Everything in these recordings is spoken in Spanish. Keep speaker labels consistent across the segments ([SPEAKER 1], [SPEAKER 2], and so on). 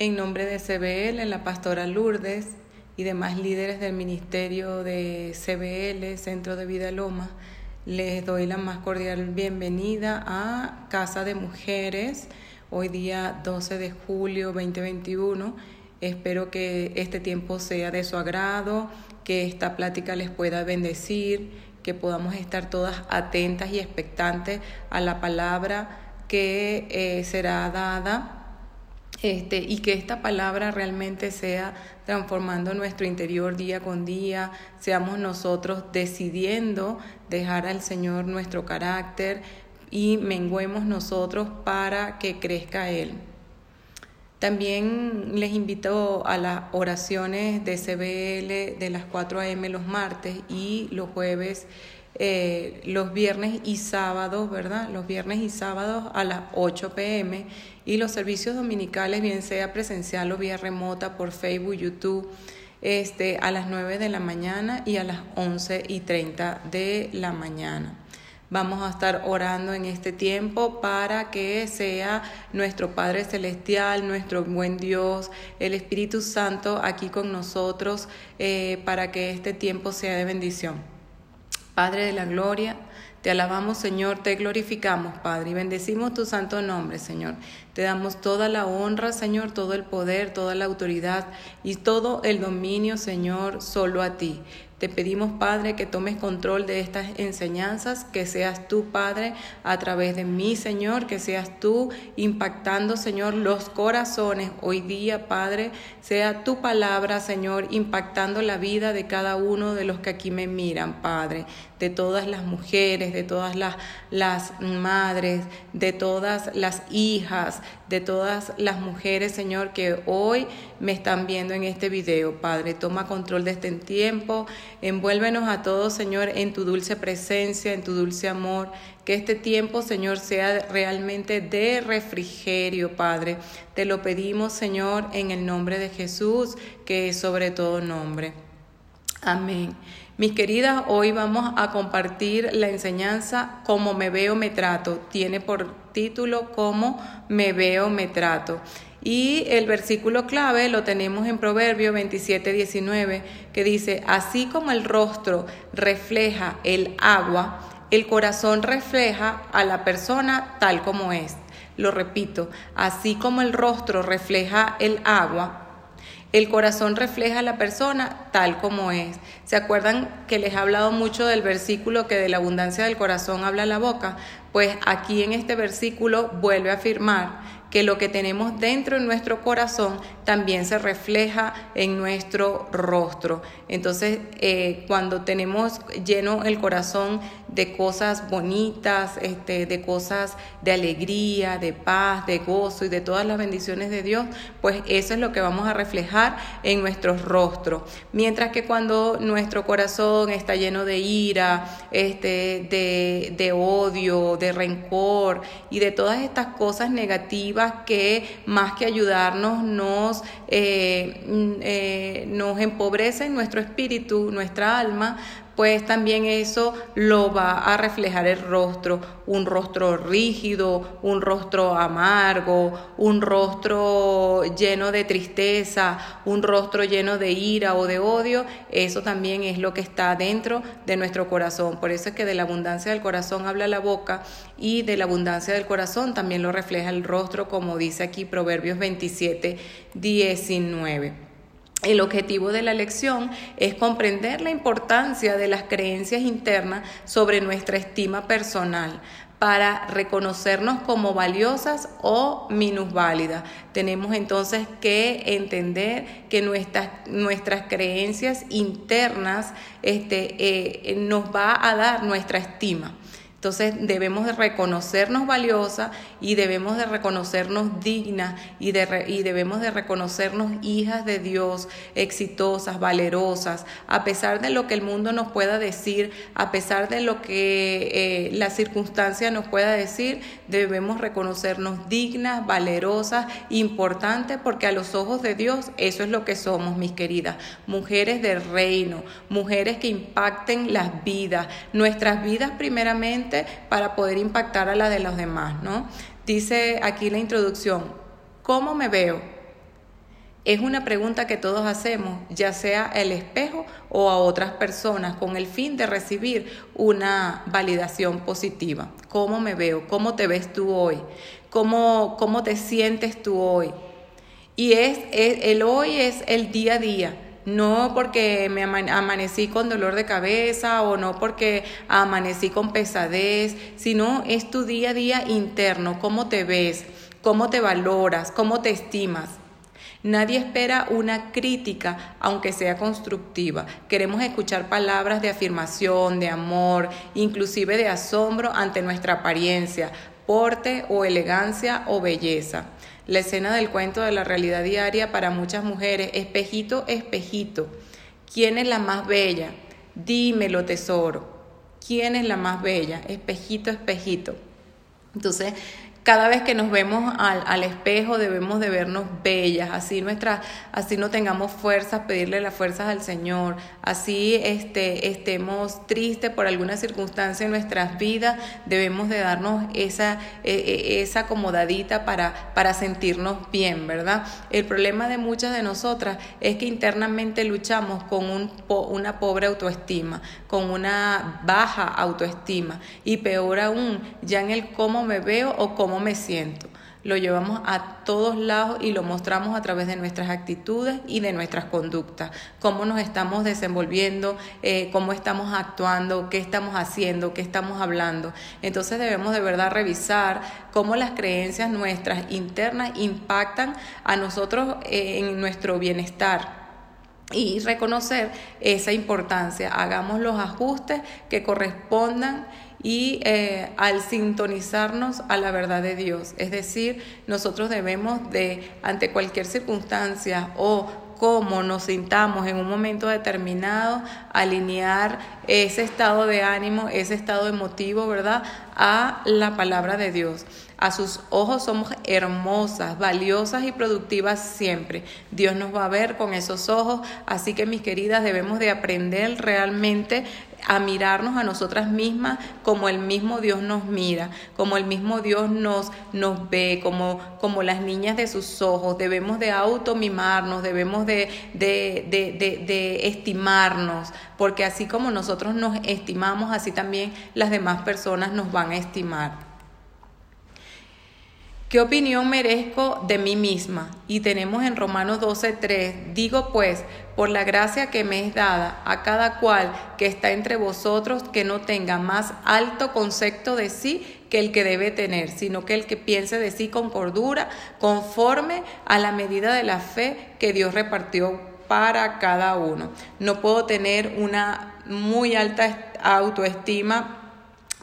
[SPEAKER 1] En nombre de CBL, la pastora Lourdes y demás líderes del ministerio de CBL, Centro de Vida Loma, les doy la más cordial bienvenida a Casa de Mujeres, hoy día 12 de julio 2021. Espero que este tiempo sea de su agrado, que esta plática les pueda bendecir, que podamos estar todas atentas y expectantes a la palabra que eh, será dada este, y que esta palabra realmente sea transformando nuestro interior día con día, seamos nosotros decidiendo dejar al Señor nuestro carácter y menguemos nosotros para que crezca Él. También les invito a las oraciones de CBL de las 4 a.m. los martes y los jueves eh, los viernes y sábados, ¿verdad? Los viernes y sábados a las 8 pm y los servicios dominicales, bien sea presencial o vía remota por Facebook, YouTube, este, a las 9 de la mañana y a las 11 y 30 de la mañana. Vamos a estar orando en este tiempo para que sea nuestro Padre Celestial, nuestro buen Dios, el Espíritu Santo aquí con nosotros eh, para que este tiempo sea de bendición. Padre de la gloria, te alabamos, Señor, te glorificamos, Padre, y bendecimos tu santo nombre, Señor. Te damos toda la honra, Señor, todo el poder, toda la autoridad y todo el dominio, Señor, solo a ti. Te pedimos, Padre, que tomes control de estas enseñanzas, que seas tú, Padre, a través de mí, Señor, que seas tú impactando, Señor, los corazones. Hoy día, Padre, sea tu palabra, Señor, impactando la vida de cada uno de los que aquí me miran, Padre, de todas las mujeres, de todas las, las madres, de todas las hijas, de todas las mujeres, Señor, que hoy me están viendo en este video, Padre. Toma control de este tiempo, envuélvenos a todos, Señor, en tu dulce presencia, en tu dulce amor. Que este tiempo, Señor, sea realmente de refrigerio, Padre. Te lo pedimos, Señor, en el nombre de Jesús, que es sobre todo nombre. Amén. Mis queridas, hoy vamos a compartir la enseñanza Cómo me veo, me trato. Tiene por título Cómo me veo, me trato. Y el versículo clave lo tenemos en Proverbio 27, 19, que dice, así como el rostro refleja el agua, el corazón refleja a la persona tal como es. Lo repito, así como el rostro refleja el agua, el corazón refleja a la persona tal como es. ¿Se acuerdan que les he hablado mucho del versículo que de la abundancia del corazón habla la boca? Pues aquí en este versículo vuelve a afirmar que lo que tenemos dentro de nuestro corazón también se refleja en nuestro rostro. Entonces, eh, cuando tenemos lleno el corazón de cosas bonitas, este, de cosas de alegría, de paz, de gozo y de todas las bendiciones de Dios, pues eso es lo que vamos a reflejar en nuestros rostros. Mientras que cuando nuestro corazón está lleno de ira, este, de, de odio, de rencor y de todas estas cosas negativas que más que ayudarnos nos, eh, mm, eh, nos empobrecen nuestro espíritu, nuestra alma, pues también eso lo va a reflejar el rostro, un rostro rígido, un rostro amargo, un rostro lleno de tristeza, un rostro lleno de ira o de odio, eso también es lo que está dentro de nuestro corazón. Por eso es que de la abundancia del corazón habla la boca y de la abundancia del corazón también lo refleja el rostro, como dice aquí Proverbios 27, 19. El objetivo de la lección es comprender la importancia de las creencias internas sobre nuestra estima personal para reconocernos como valiosas o minusválidas. Tenemos entonces que entender que nuestras, nuestras creencias internas este, eh, nos va a dar nuestra estima. Entonces debemos de reconocernos valiosas y debemos de reconocernos dignas y, y, debemos de reconocernos hijas de Dios, exitosas, valerosas, a pesar de lo que el mundo nos pueda decir, a pesar de lo que eh, la circunstancia nos pueda decir, debemos reconocernos dignas, valerosas, importantes, porque a los ojos de Dios eso es lo que somos, mis queridas, mujeres del reino, mujeres que impacten las vidas, nuestras vidas primeramente para poder impactar a la de los demás, ¿no? Dice aquí la introducción, ¿cómo me veo? Es una pregunta que todos hacemos, ya sea al espejo o a otras personas, con el fin de recibir una validación positiva. ¿Cómo me veo? ¿Cómo te ves tú hoy? ¿Cómo, cómo te sientes tú hoy? Y es, el hoy es el día a día. No porque me amanecí con dolor de cabeza o no porque amanecí con pesadez, sino es tu día a día interno, cómo te ves, cómo te valoras, cómo te estimas. Nadie espera una crítica, aunque sea constructiva. Queremos escuchar palabras de afirmación, de amor, inclusive de asombro ante nuestra apariencia, porte o elegancia o belleza. La escena del cuento de la realidad diaria para muchas mujeres, espejito, espejito. ¿Quién es la más bella? Dímelo, tesoro. ¿Quién es la más bella? Espejito, espejito. Entonces, cada vez que nos vemos al, al, espejo debemos de vernos bellas, así nuestra, así no tengamos fuerzas, pedirle las fuerzas al Señor, así este, estemos tristes por alguna circunstancia en nuestras vidas, debemos de darnos esa, e, e, esa acomodadita para, para sentirnos bien, ¿verdad? El problema de muchas de nosotras es que internamente luchamos con un, una pobre autoestima, con una baja autoestima y peor aún, ya en el cómo me veo o cómo me siento. Lo llevamos a todos lados y lo mostramos a través de nuestras actitudes y de nuestras conductas. Cómo nos estamos desenvolviendo, eh, cómo estamos actuando, qué estamos haciendo, qué estamos hablando. Entonces debemos de verdad revisar cómo las creencias nuestras internas impactan a nosotros eh, en nuestro bienestar y reconocer esa importancia. Hagamos los ajustes que correspondan y eh, al sintonizarnos a la verdad de Dios. Es decir, nosotros debemos de, ante cualquier circunstancia o cómo nos sintamos en un momento determinado, alinear ese estado de ánimo, ese estado emotivo, ¿verdad? A la palabra de Dios. A sus ojos somos hermosas, valiosas y productivas siempre. Dios nos va a ver con esos ojos, así que mis queridas debemos de aprender realmente a mirarnos a nosotras mismas como el mismo Dios nos mira, como el mismo Dios nos, nos ve, como, como las niñas de sus ojos. Debemos de automimarnos, debemos de, de, de, de, estimarnos, porque así como nosotros nos estimamos, así también las demás personas nos van a estimar. ¿Qué opinión merezco de mí misma? Y tenemos en Romanos 12:3, digo pues, por la gracia que me es dada a cada cual que está entre vosotros, que no tenga más alto concepto de sí que el que debe tener, sino que el que piense de sí con cordura, conforme a la medida de la fe que Dios repartió para cada uno. No puedo tener una muy alta autoestima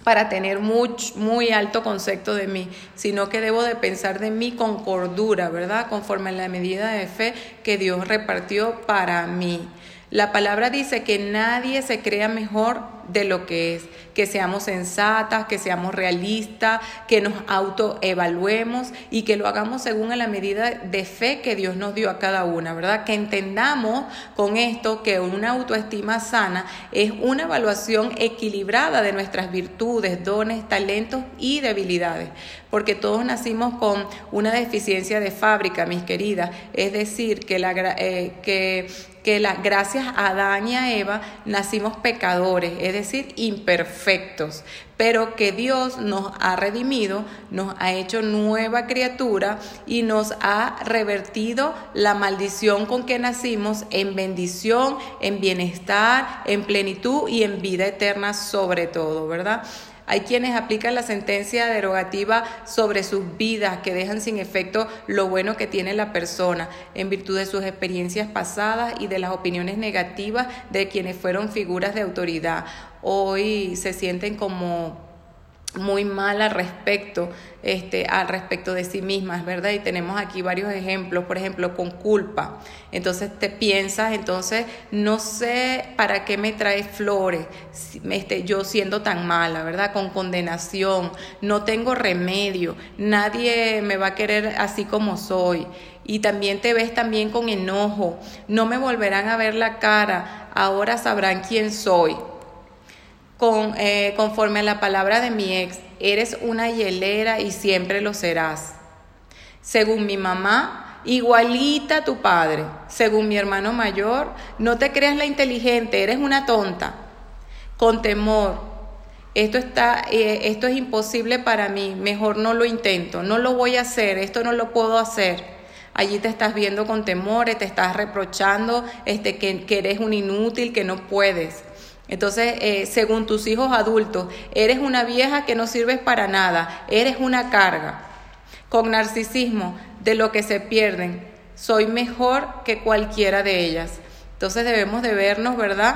[SPEAKER 1] para tener muy, muy alto concepto de mí, sino que debo de pensar de mí con cordura, ¿verdad? Conforme a la medida de fe que Dios repartió para mí. La palabra dice que nadie se crea mejor de lo que es, que seamos sensatas, que seamos realistas, que nos autoevaluemos y que lo hagamos según la medida de fe que Dios nos dio a cada una, ¿verdad? Que entendamos con esto que una autoestima sana es una evaluación equilibrada de nuestras virtudes, dones, talentos y debilidades, porque todos nacimos con una deficiencia de fábrica, mis queridas, es decir, que, la, eh, que gracias a Adán y a Eva nacimos pecadores, es decir, imperfectos, pero que Dios nos ha redimido, nos ha hecho nueva criatura y nos ha revertido la maldición con que nacimos en bendición, en bienestar, en plenitud y en vida eterna sobre todo, ¿verdad? Hay quienes aplican la sentencia derogativa sobre sus vidas, que dejan sin efecto lo bueno que tiene la persona, en virtud de sus experiencias pasadas y de las opiniones negativas de quienes fueron figuras de autoridad. Hoy se sienten como muy mal al respecto, este, al respecto de sí mismas, ¿verdad? Y tenemos aquí varios ejemplos, por ejemplo, con culpa. Entonces te piensas, entonces no sé para qué me trae flores, este, yo siendo tan mala, ¿verdad? Con condenación, no tengo remedio, nadie me va a querer así como soy. Y también te ves también con enojo, no me volverán a ver la cara, ahora sabrán quién soy con, eh, conforme a la palabra de mi ex, eres una hielera y siempre lo serás. Según mi mamá, igualita tu padre, según mi hermano mayor. No te creas la inteligente, eres una tonta. Con temor, esto está, eh, esto es imposible para mí, mejor no lo intento, no lo voy a hacer, esto no lo puedo hacer. Allí te estás viendo con temores, te estás reprochando este, que eres un inútil, que no puedes. Entonces, eh, según tus hijos adultos, eres una vieja que no sirves para nada, eres una carga. Con narcisismo, de lo que se pierden, soy mejor que cualquiera de ellas. Entonces debemos de vernos, ¿verdad?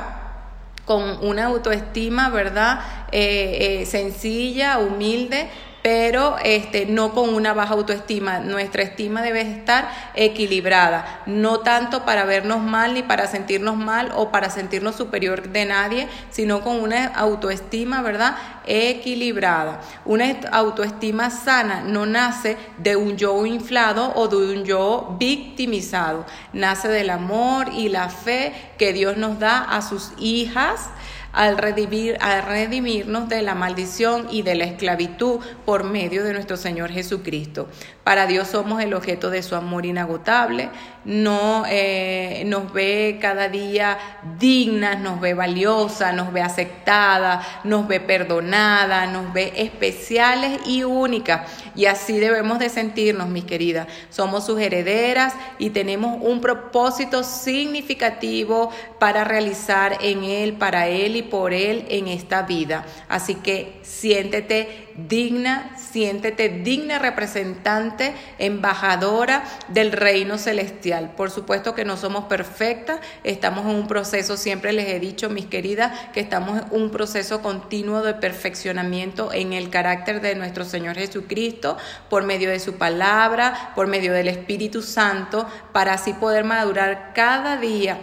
[SPEAKER 1] Con una autoestima, ¿verdad? Eh, eh, sencilla, humilde, pero este, no con una baja autoestima. Nuestra estima debe estar equilibrada, no tanto para vernos mal ni para sentirnos mal o para sentirnos superior de nadie, sino con una autoestima, ¿verdad? Equilibrada. Una autoestima sana no nace de un yo inflado o de un yo victimizado, nace del amor y la fe que Dios nos da a sus hijas al, redimir, al redimirnos de la maldición y de la esclavitud por medio de nuestro Señor Jesucristo. Para Dios somos el objeto de su amor inagotable, no eh, nos ve cada día dignas, nos ve valiosa, nos ve aceptada, nos ve perdonada, nos ve especiales y únicas. Y así debemos de sentirnos, mis queridas. Somos sus herederas y tenemos un propósito significativo para realizar en Él, para Él y por Él en esta vida. Así que siéntete digna, siéntete digna representante, embajadora del reino celestial. Por supuesto que no somos perfectas, estamos en un proceso, siempre les he dicho, mis queridas, que estamos en un proceso continuo de perfeccionamiento en el carácter de nuestro Señor Jesucristo, por medio de su palabra, por medio del Espíritu Santo, para así poder madurar cada día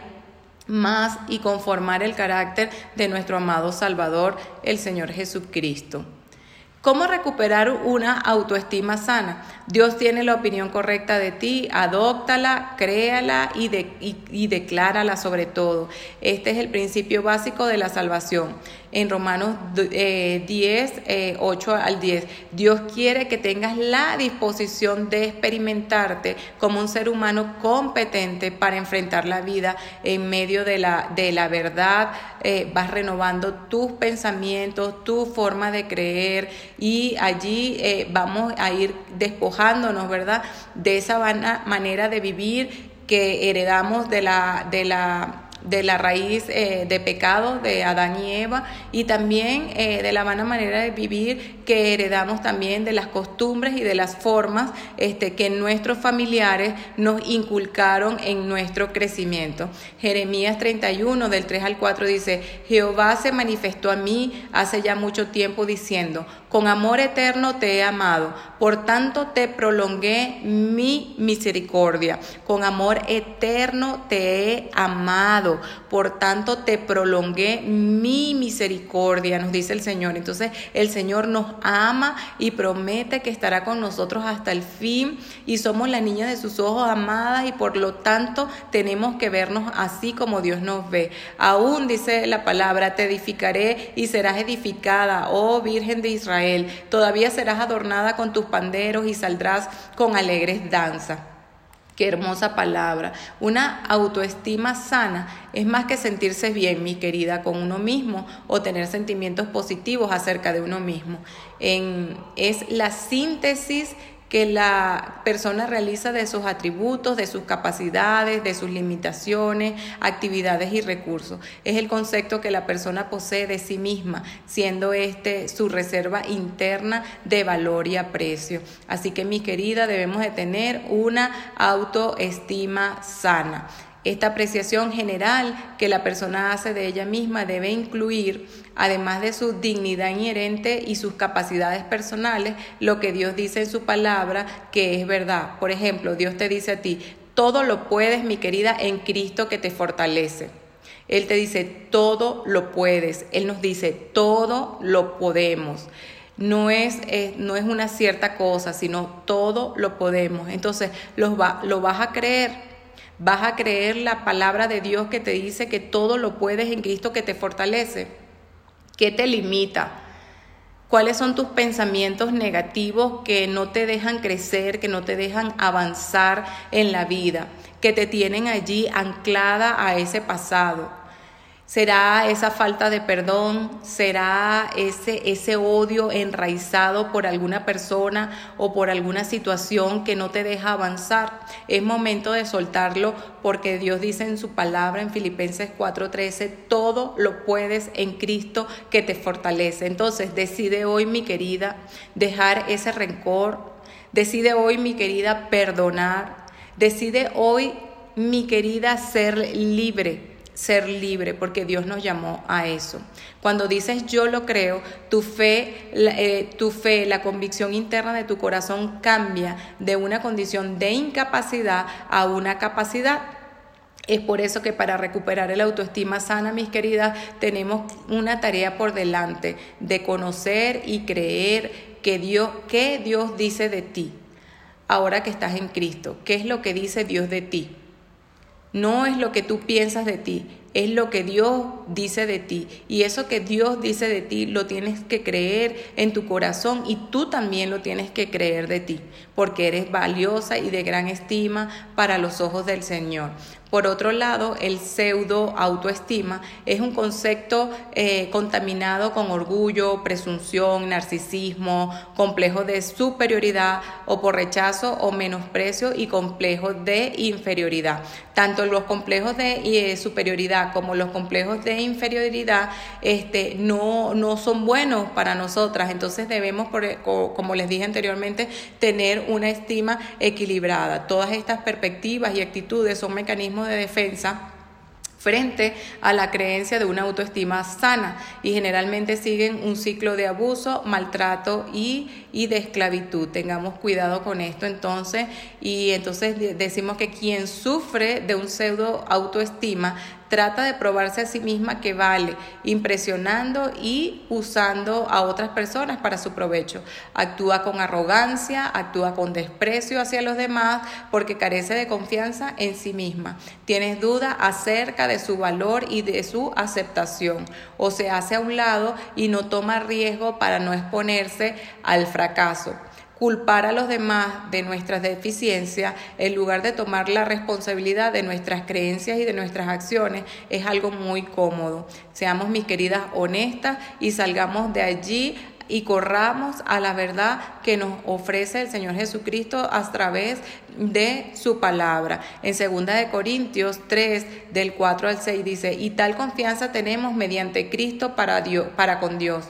[SPEAKER 1] más y conformar el carácter de nuestro amado Salvador, el Señor Jesucristo. ¿Cómo recuperar una autoestima sana? Dios tiene la opinión correcta de ti, adóptala, créala y, y, declárala sobre todo. Este es el principio básico de la salvación. En Romanos 10, eh, 8 eh, al 10, Dios quiere que tengas la disposición de experimentarte como un ser humano competente para enfrentar la vida en medio de la, de la verdad. Eh, vas renovando tus pensamientos, tu forma de creer y allí vamos a ir despojando ¿verdad? De esa manera de vivir que heredamos de la, de la de la raíz eh, de pecado de Adán y Eva y también eh, de la vana manera de vivir que heredamos también de las costumbres y de las formas este, que nuestros familiares nos inculcaron en nuestro crecimiento. Jeremías 31 del 3 al 4 dice, Jehová se manifestó a mí hace ya mucho tiempo diciendo, con amor eterno te he amado, por tanto te prolongué mi misericordia, con amor eterno te he amado por tanto te prolongué mi misericordia, nos dice el Señor. Entonces el Señor nos ama y promete que estará con nosotros hasta el fin y somos la niña de sus ojos amadas y por lo tanto tenemos que vernos así como Dios nos ve. Aún dice la palabra, te edificaré y serás edificada, oh Virgen de Israel, todavía serás adornada con tus panderos y saldrás con alegres danzas. Qué hermosa palabra. Una autoestima sana es más que sentirse bien, mi querida, con uno mismo o tener sentimientos positivos acerca de uno mismo. es la síntesis que la persona realiza de sus atributos, de sus capacidades, de sus limitaciones, actividades y recursos. Es el concepto que la persona posee de sí misma, siendo este su reserva interna de valor y aprecio. Así que mi querida, debemos de tener una autoestima sana. Esta apreciación general que la persona hace de ella misma debe incluir, además de su dignidad inherente y sus capacidades personales, lo que Dios dice en su palabra que es verdad. Por ejemplo, Dios te dice a ti, todo lo puedes, mi querida, en Cristo que te fortalece. Él te dice, todo lo puedes. Él nos dice, todo lo podemos. No es, no es una cierta cosa, sino todo lo podemos. Entonces, lo, va, lo vas a creer Vas a creer la palabra de Dios que te dice que todo lo puedes en Cristo que te fortalece. ¿Qué te limita? ¿Cuáles son tus pensamientos negativos que no te dejan crecer, que no te dejan avanzar en la vida, que te tienen allí anclada a ese pasado? ¿Será esa falta de perdón? ¿Será ese, ese odio enraizado por alguna persona o por alguna situación que no te deja avanzar? Es momento de soltarlo porque Dios dice en su palabra en Filipenses 4:13, todo lo puedes en Cristo que te fortalece. Entonces decide hoy, mi querida, dejar ese rencor. Decide hoy, mi querida, perdonar. Decide hoy, mi querida, ser libre ser libre, porque Dios nos llamó a eso. Cuando dices yo lo creo, tu fe, eh, tu fe, la convicción interna de tu corazón cambia de una condición de incapacidad a una capacidad. Es por eso que para recuperar el autoestima sana, mis queridas, tenemos una tarea por delante de conocer y creer que Dios, qué Dios dice de ti ahora que estás en Cristo. ¿Qué es lo que dice Dios de ti? No es lo que tú piensas de ti, es lo que Dios dice de ti. Y eso que Dios dice de ti lo tienes que creer en tu corazón y tú también lo tienes que creer de ti, porque eres valiosa y de gran estima para los ojos del Señor. Por otro lado, el pseudo autoestima es un concepto eh, contaminado con orgullo, presunción, narcisismo, complejo de superioridad o por rechazo o menosprecio y complejo de inferioridad. Tanto los complejos de eh, superioridad como los complejos de inferioridad este, no, no son buenos para nosotras. Entonces debemos, como les dije anteriormente, tener una estima equilibrada. Todas estas perspectivas y actitudes son mecanismos de defensa frente a la creencia de una autoestima sana y generalmente siguen un ciclo de abuso, maltrato y, y, de esclavitud. Tengamos cuidado con esto entonces y entonces decimos que quien sufre de un pseudo autoestima trata de probarse a sí misma que vale, impresionando y usando a otras personas para su provecho. Actúa con arrogancia, actúa con desprecio hacia los demás porque carece de confianza en sí misma. Tienes duda acerca de su valor y de su aceptación o se hace a un lado y no toma riesgo para no exponerse al fracaso culpar a los demás de nuestras deficiencias en lugar de tomar la responsabilidad de nuestras creencias y de nuestras acciones es algo muy cómodo. Seamos, mis queridas, honestas y salgamos de allí y corramos a la verdad que nos ofrece el Señor Jesucristo a través de su palabra. En 2 de Corintios 3 del 4 al 6 dice, "Y tal confianza tenemos mediante Cristo para Dios, para con Dios."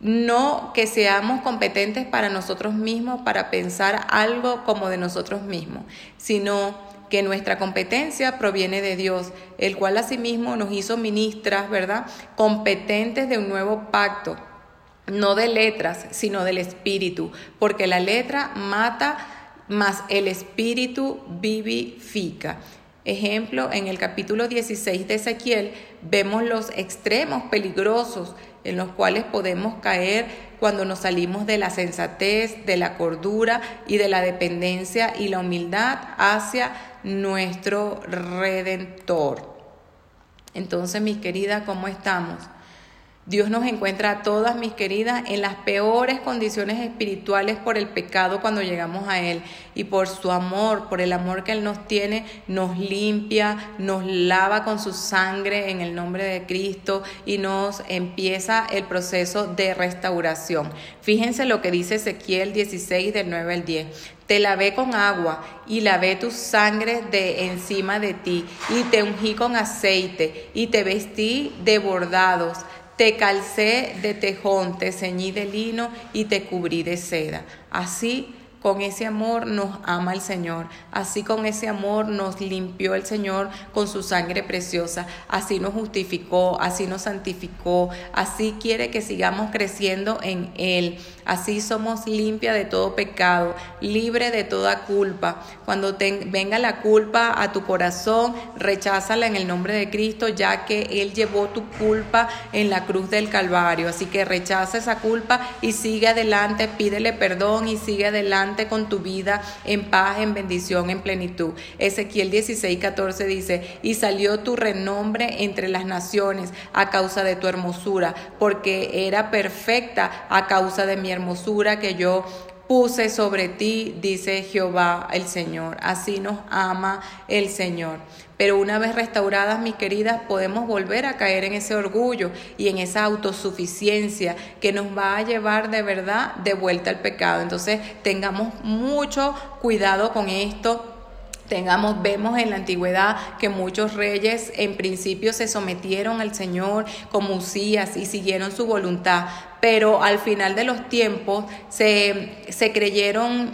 [SPEAKER 1] No que seamos competentes para nosotros mismos, para pensar algo como de nosotros mismos, sino que nuestra competencia proviene de Dios, el cual asimismo nos hizo ministras, ¿verdad? Competentes de un nuevo pacto, no de letras, sino del espíritu, porque la letra mata, mas el espíritu vivifica. Ejemplo, en el capítulo 16 de Ezequiel vemos los extremos peligrosos en los cuales podemos caer cuando nos salimos de la sensatez, de la cordura y de la dependencia y la humildad hacia nuestro redentor. Entonces, mis queridas, ¿cómo estamos? Dios nos encuentra a todas, mis queridas, en las peores condiciones espirituales por el pecado cuando llegamos a Él. Y por su amor, por el amor que Él nos tiene, nos limpia, nos lava con su sangre en el nombre de Cristo y nos empieza el proceso de restauración. Fíjense lo que dice Ezequiel 16 del 9 al 10. Te lavé con agua y lavé tus sangre de encima de ti y te ungí con aceite y te vestí de bordados te calcé de tejón, te ceñí de lino y te cubrí de seda. Así con ese amor nos ama el Señor, así con ese amor nos limpió el Señor con su sangre preciosa, así nos justificó, así nos santificó, así quiere que sigamos creciendo en Él, así somos limpia de todo pecado, libre de toda culpa. Cuando venga la culpa a tu corazón, recházala en el nombre de Cristo, ya que Él llevó tu culpa en la cruz del Calvario, así que rechaza esa culpa y sigue adelante, pídele perdón y sigue adelante con tu vida en paz, en bendición, en plenitud. Ezequiel 16, 14 dice, y salió tu renombre entre las naciones a causa de tu hermosura, porque era perfecta a causa de mi hermosura que yo puse sobre ti, dice Jehová el Señor. Así nos ama el Señor. Pero una vez restauradas, mis queridas, podemos volver a caer en ese orgullo y en esa autosuficiencia que nos va a llevar de verdad de vuelta al pecado. Entonces, tengamos mucho cuidado con esto tengamos, vemos en la antigüedad que muchos reyes en principio se sometieron al Señor como Usías y siguieron su voluntad, pero al final de los tiempos se, se creyeron,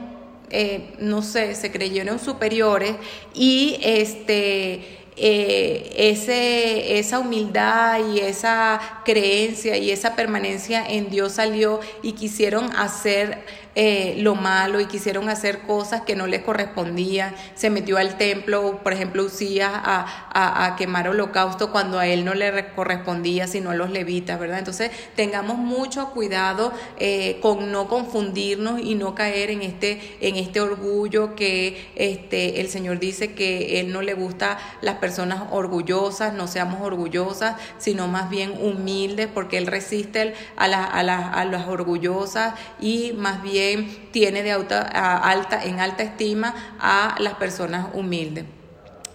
[SPEAKER 1] eh, no sé, se creyeron superiores y este... Eh, ese, esa humildad y esa creencia y esa permanencia en Dios salió y quisieron hacer eh, lo malo y quisieron hacer cosas que no les correspondían. Se metió al templo, por ejemplo, Usías a, a, quemar holocausto cuando a él no le correspondía, sino a los levitas, ¿verdad? Entonces, tengamos mucho cuidado eh, con no confundirnos y no caer en este, en este orgullo que este, el Señor dice que Él no le gusta las personas orgullosas, no seamos orgullosas, sino más bien humildes, porque Él resiste a, a, a las orgullosas y más bien tiene de alta, en alta estima a las personas humildes.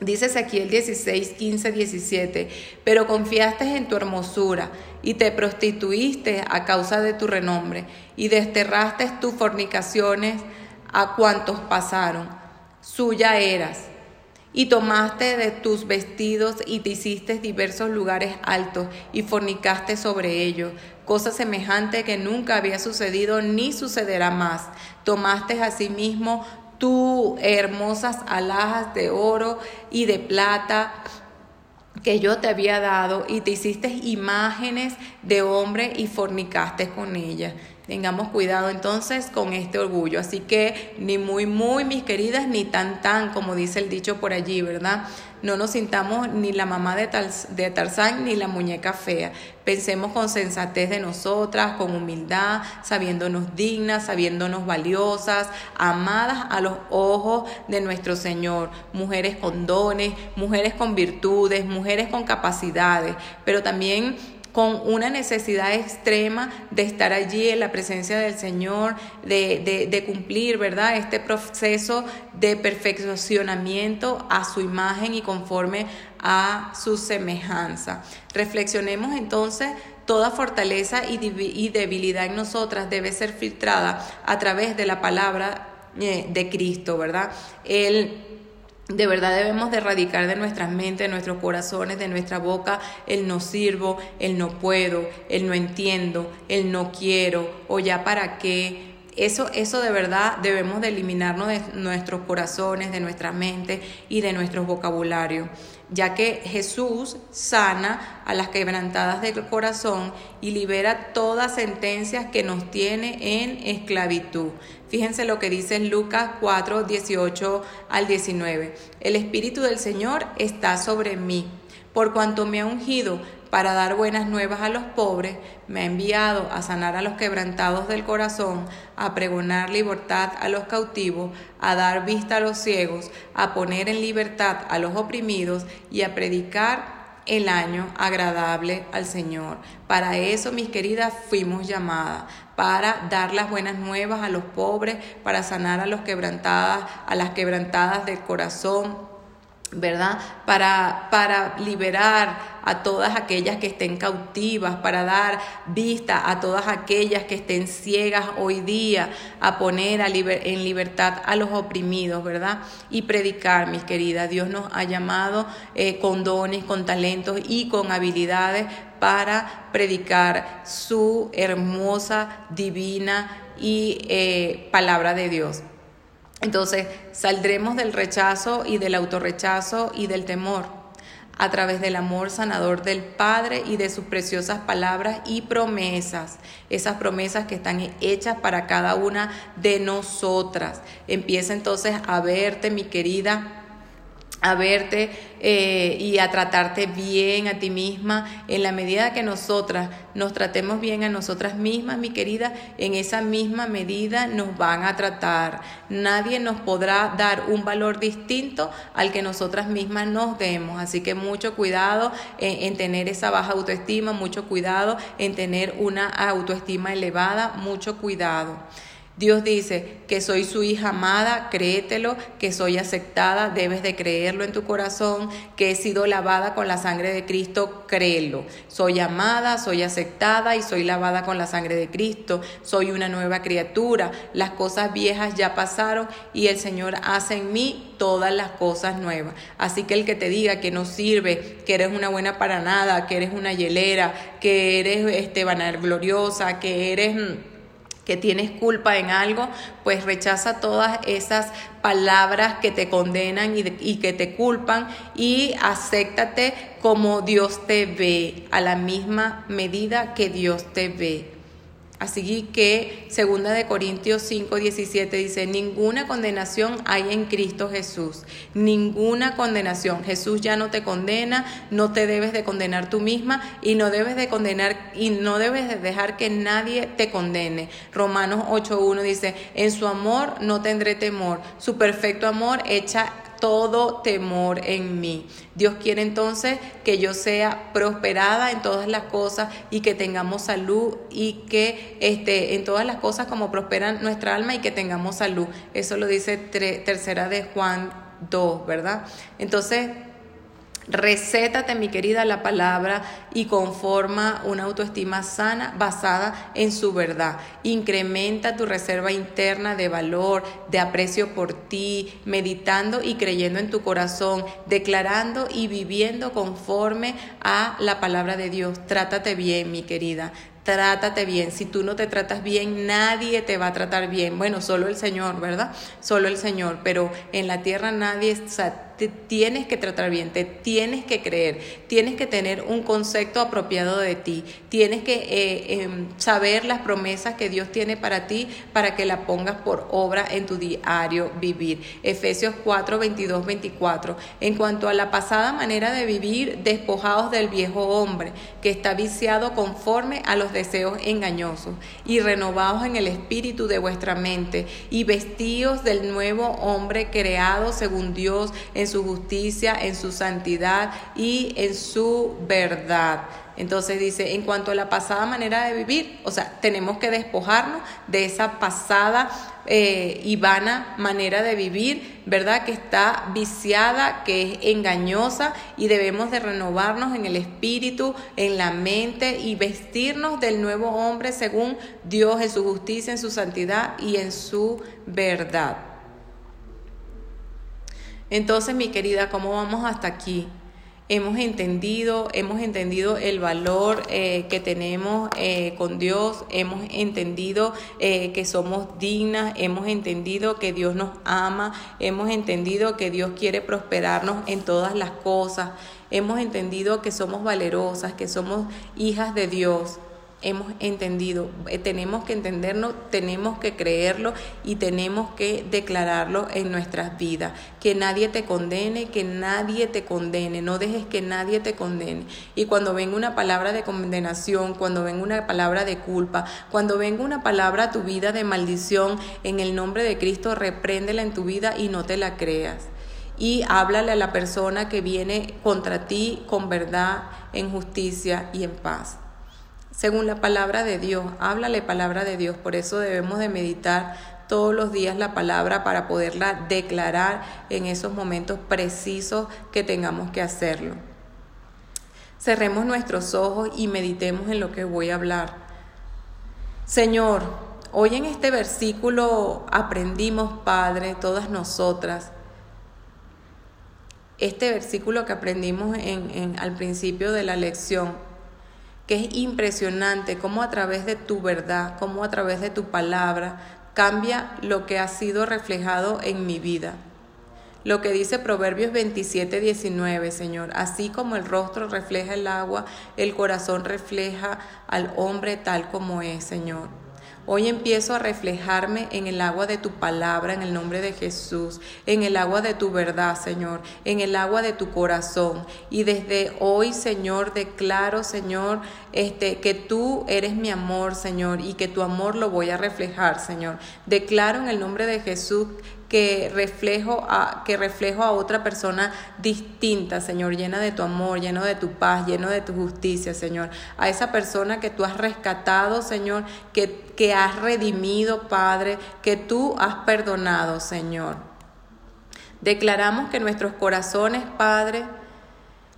[SPEAKER 1] Dice Ezequiel 16, 15, 17, pero confiaste en tu hermosura y te prostituiste a causa de tu renombre y desterraste tus fornicaciones a cuantos pasaron. Suya eras y tomaste de tus vestidos y te hiciste diversos lugares altos y fornicaste sobre ellos, cosa semejante que nunca había sucedido ni sucederá más. Tomaste asimismo tú hermosas alhajas de oro y de plata que yo te había dado y te hiciste imágenes de hombre y fornicaste con ellas. Tengamos cuidado entonces con este orgullo. Así que ni muy, muy, mis queridas, ni tan, tan, como dice el dicho por allí, ¿verdad? No nos sintamos ni la mamá de, Tarzán ni la muñeca fea. Pensemos con sensatez de nosotras, con humildad, sabiéndonos dignas, sabiéndonos valiosas, amadas a los ojos de nuestro Señor. Mujeres con dones, mujeres con virtudes, mujeres con capacidades, pero también con una necesidad extrema de estar allí en la presencia del Señor, de, de, cumplir, ¿verdad? Este proceso de perfeccionamiento a su imagen y conforme a su semejanza. Reflexionemos entonces Toda fortaleza y debilidad en nosotras debe ser filtrada a través de la palabra eh, de Cristo, ¿verdad? El de verdad debemos de erradicar de nuestras mentes, de nuestros corazones, de nuestra boca el no sirvo, el no puedo, el no entiendo, el no quiero o ya para qué. Eso, eso de verdad debemos de eliminarnos de nuestros corazones, de nuestra mente y de nuestros vocabularios ya que Jesús sana a las quebrantadas del corazón y libera todas sentencias que nos tiene en esclavitud. Fíjense lo que dice Lucas 4, 18 al 19. El Espíritu del Señor está sobre mí, por cuanto me ha ungido para dar buenas nuevas a los pobres, me ha enviado a sanar a los quebrantados del corazón, a pregonar libertad a los cautivos, a dar vista a los ciegos, a poner en libertad a los oprimidos y a predicar el año agradable al Señor. Para eso, mis queridas, fuimos llamadas, para dar las buenas nuevas a los pobres, para sanar a los a las quebrantadas del corazón, ¿verdad? Para, para liberar a todas aquellas que estén cautivas, para dar vista a todas aquellas que estén ciegas hoy día, a poner en libertad a los oprimidos, ¿verdad? Y predicar, mis queridas. Dios nos ha llamado eh, con dones, con talentos y con habilidades para predicar su hermosa, divina y eh, palabra de Dios. Entonces, saldremos del rechazo y del autorrechazo y del temor a través del amor sanador del Padre y de sus preciosas palabras y promesas, esas promesas que están hechas para cada una de nosotras. Empieza entonces a verte, mi querida, a verte eh, y a tratarte bien a ti misma. En la medida que nosotras nos tratemos bien a nosotras mismas, mi querida, en esa misma medida nos van a tratar. Nadie nos podrá dar un valor distinto al que nosotras mismas nos demos. Así que mucho cuidado en, en tener esa baja autoestima, mucho cuidado en tener una autoestima elevada, mucho cuidado. Dios dice que soy su hija amada, créetelo, que soy aceptada, debes de creerlo en tu corazón, que he sido lavada con la sangre de Cristo, créelo. Soy amada, soy aceptada y soy lavada con la sangre de Cristo, soy una nueva criatura, las cosas viejas ya pasaron y el Señor hace en mí todas las cosas nuevas. Así que el que te diga que no sirve, que eres una buena para nada, que eres una hielera, que eres este, gloriosa, que eres mm, que tienes culpa en algo, pues rechaza todas esas palabras que te condenan y, y, que te culpan y acéptate como Dios te ve, a la misma medida que Dios te ve. Así que segunda de Corintios 5, 17 dice, ninguna condenación hay en Cristo Jesús, ninguna condenación. Jesús ya no te condena, no te debes de condenar tú misma y no debes de condenar y no debes de dejar que nadie te condene. Romanos 8, dice, en su amor no tendré temor, su perfecto amor echa todo temor en mí. Dios quiere entonces que yo sea prosperada en todas las cosas y que tengamos salud y que este, en todas las cosas como prosperan nuestra alma y que tengamos salud. Eso lo dice tercera de Juan 2, ¿verdad? Entonces, Recétate, mi querida, la palabra y conforma una autoestima sana basada en su verdad. Incrementa tu reserva interna de valor, de aprecio por ti, meditando y creyendo en tu corazón, declarando y viviendo conforme a la palabra de Dios. Trátate bien, mi querida trátate bien. Si tú no te tratas bien, nadie te va a tratar bien. Bueno, solo el Señor, ¿verdad? Solo el Señor, pero en la tierra nadie, te tienes que tratar bien, te tienes que creer, tienes que tener un concepto apropiado de ti, tienes que eh, em, saber las promesas que Dios tiene para ti para que la pongas por obra en tu diario vivir. Efesios 4, 22, 24. En cuanto a la pasada manera de vivir, despojados del viejo hombre que está viciado conforme a los deseos engañosos y renovados en el espíritu de vuestra mente y vestidos del nuevo hombre creado según Dios en su justicia, en su santidad y en su verdad. Entonces dice, en cuanto a la pasada manera de vivir, o sea, tenemos que despojarnos de esa pasada eh, y vana manera de vivir, ¿verdad? Que está viciada, que es engañosa y debemos de renovarnos en el espíritu, en la mente y vestirnos del nuevo hombre según Dios en su justicia, en su santidad y en su verdad. Entonces, mi querida, ¿cómo vamos hasta aquí? Hemos entendido, hemos entendido el valor eh, que tenemos eh, con Dios, hemos entendido eh, que somos dignas, hemos entendido que Dios nos ama, hemos entendido que Dios quiere prosperarnos en todas las cosas, hemos entendido que somos valerosas, que somos hijas de Dios hemos entendido. Eh, tenemos que entenderlo, tenemos que creerlo y tenemos que declararlo en nuestras vidas. Que nadie te condene, que nadie te condene, no dejes que nadie te condene. Y cuando venga una palabra de condenación, cuando venga una palabra de culpa, cuando venga una palabra a tu vida de maldición, en el nombre de Cristo, repréndela en tu vida y no te la creas. Y háblale a la persona que viene contra ti con verdad, en justicia y en paz según la palabra de Dios. Háblale palabra de Dios, por eso debemos de meditar todos los días la palabra para poderla declarar en esos momentos precisos que tengamos que hacerlo. Cerremos nuestros ojos y meditemos en lo que voy a hablar. Señor, hoy en este versículo aprendimos, Padre, todas nosotras, este versículo que aprendimos en, al principio de la lección, que es impresionante cómo a través de tu verdad, cómo a través de tu palabra cambia lo que ha sido reflejado en mi vida. Lo que dice Proverbios 27, 19, Señor, así como el rostro refleja el agua, el corazón refleja al hombre tal como es, Señor. Hoy empiezo a reflejarme en el agua de tu palabra, en el nombre de Jesús, en el agua de tu verdad, Señor, en el agua de tu corazón. Y desde hoy, Señor, declaro, Señor, este, que tú eres mi amor, Señor, y que tu amor lo voy a reflejar, Señor. Declaro en el nombre de Jesús que reflejo a, que reflejo a otra persona distinta, Señor, llena de tu amor, lleno de tu paz, lleno de tu justicia, Señor. A esa persona que tú has rescatado, Señor, que, que has redimido, Padre, que tú has perdonado, Señor. Declaramos que nuestros corazones, Padre,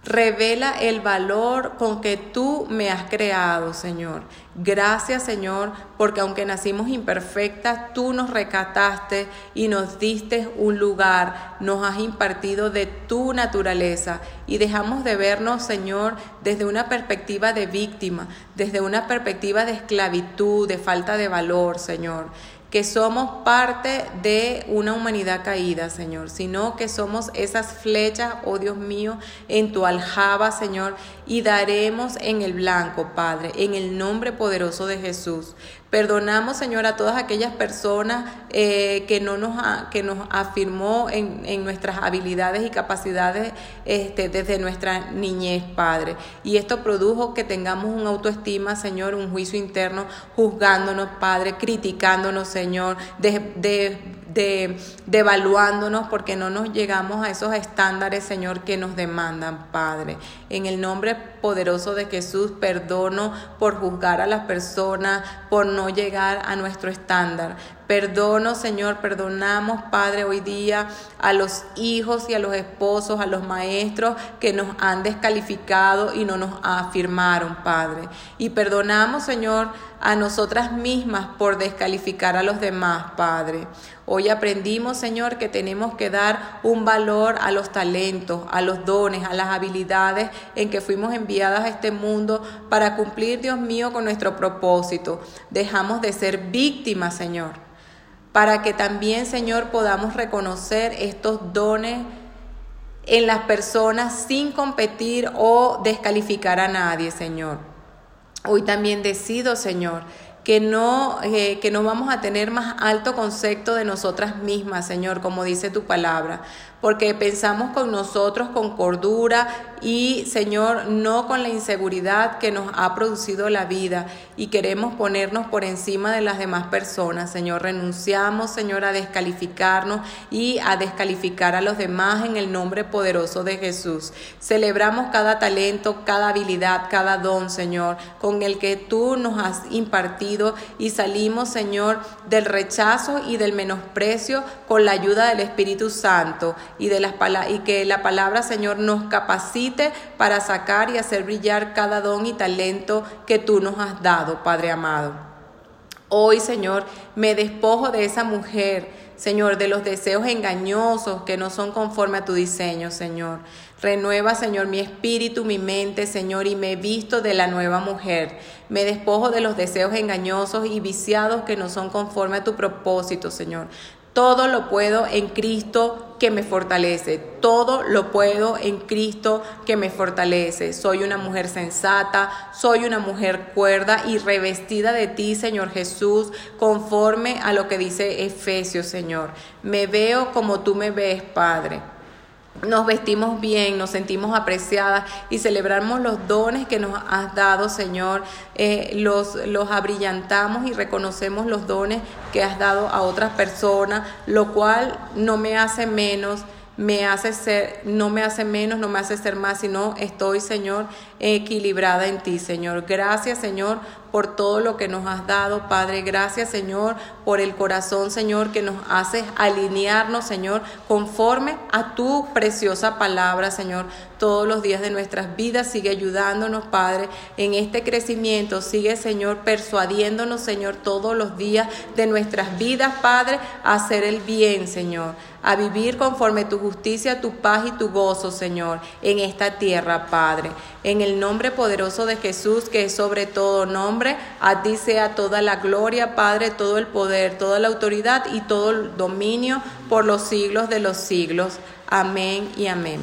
[SPEAKER 1] Revela el valor con que tú me has creado, Señor. Gracias, Señor, porque aunque nacimos imperfectas, tú nos recataste y nos diste un lugar, nos has impartido de tu naturaleza y dejamos de vernos, Señor, desde una perspectiva de víctima, desde una perspectiva de esclavitud, de falta de valor, Señor que somos parte de una humanidad caída, Señor, sino que somos esas flechas, oh Dios mío, en tu aljaba, Señor, y daremos en el blanco, Padre, en el nombre poderoso de Jesús. Perdonamos, Señor, a todas aquellas personas eh, que, no nos que nos afirmó en, en, nuestras habilidades y capacidades este, desde nuestra niñez, Padre. Y esto produjo que tengamos una autoestima, Señor, un juicio interno, juzgándonos, Padre, criticándonos, Señor, de, de de, devaluándonos porque no nos llegamos a esos estándares, Señor, que nos demandan, Padre. En el nombre poderoso de Jesús, perdono por juzgar a las personas, por no llegar a nuestro estándar. Perdono, Señor, perdonamos, Padre, hoy día a los hijos y a los esposos, a los maestros que nos han descalificado y no nos afirmaron, Padre. Y perdonamos, Señor, a nosotras mismas por descalificar a los demás, Padre. Hoy aprendimos, Señor, que tenemos que dar un valor a los talentos, a los dones, a las habilidades en que fuimos enviadas a este mundo para cumplir, Dios mío, con nuestro propósito. Dejamos de ser víctimas, Señor para que también, Señor, podamos reconocer estos dones en las personas sin competir o descalificar a nadie, Señor. Hoy también decido, Señor, que no, eh, que no vamos a tener más alto concepto de nosotras mismas, Señor, como dice tu palabra, porque pensamos con nosotros con cordura y, Señor, no con la inseguridad que nos ha producido la vida y queremos ponernos por encima de las demás personas, Señor. Renunciamos, Señor, a descalificarnos y a descalificar a los demás en el nombre poderoso de Jesús. Celebramos cada talento, cada habilidad, cada don, Señor, con el que tú nos has impartido y salimos, Señor, del rechazo y del menosprecio con la ayuda del Espíritu Santo y, de las y que la palabra, Señor, nos capacite para sacar y hacer brillar cada don y talento que tú nos has dado, Padre amado. Hoy, Señor, me despojo de esa mujer, Señor, de los deseos engañosos que no son conforme a tu diseño, Señor. Renueva, Señor, mi espíritu, mi mente, Señor, y me visto de la nueva mujer. Me despojo de los deseos engañosos y viciados que no son conforme a tu propósito, Señor. Todo lo puedo en Cristo que me fortalece. Todo lo puedo en Cristo que me fortalece. Soy una mujer sensata, soy una mujer cuerda y revestida de ti, Señor Jesús, conforme a lo que dice Efesios, Señor. Me veo como tú me ves, Padre nos vestimos bien, nos sentimos apreciadas y celebramos los dones que nos has dado, Señor. Eh, los, los abrillantamos y reconocemos los dones que has dado a otras personas, lo cual no me hace menos me hace ser, no me hace menos, no me hace ser más, sino estoy, Señor, equilibrada en ti, Señor. Gracias, Señor, por todo lo que nos has dado, Padre. Gracias, Señor, por el corazón, Señor, que nos hace alinearnos, Señor, conforme a tu preciosa palabra, Señor. Todos los días de nuestras vidas sigue ayudándonos, Padre, en este crecimiento. Sigue, Señor, persuadiéndonos, Señor, todos los días de nuestras vidas, Padre, a hacer el bien, Señor a vivir conforme tu justicia, tu paz y tu gozo, Señor, en esta tierra, Padre. En el nombre poderoso de Jesús, que es sobre todo nombre, a ti sea toda la gloria, Padre, todo el poder, toda la autoridad y todo el dominio por los siglos de los siglos. Amén y amén.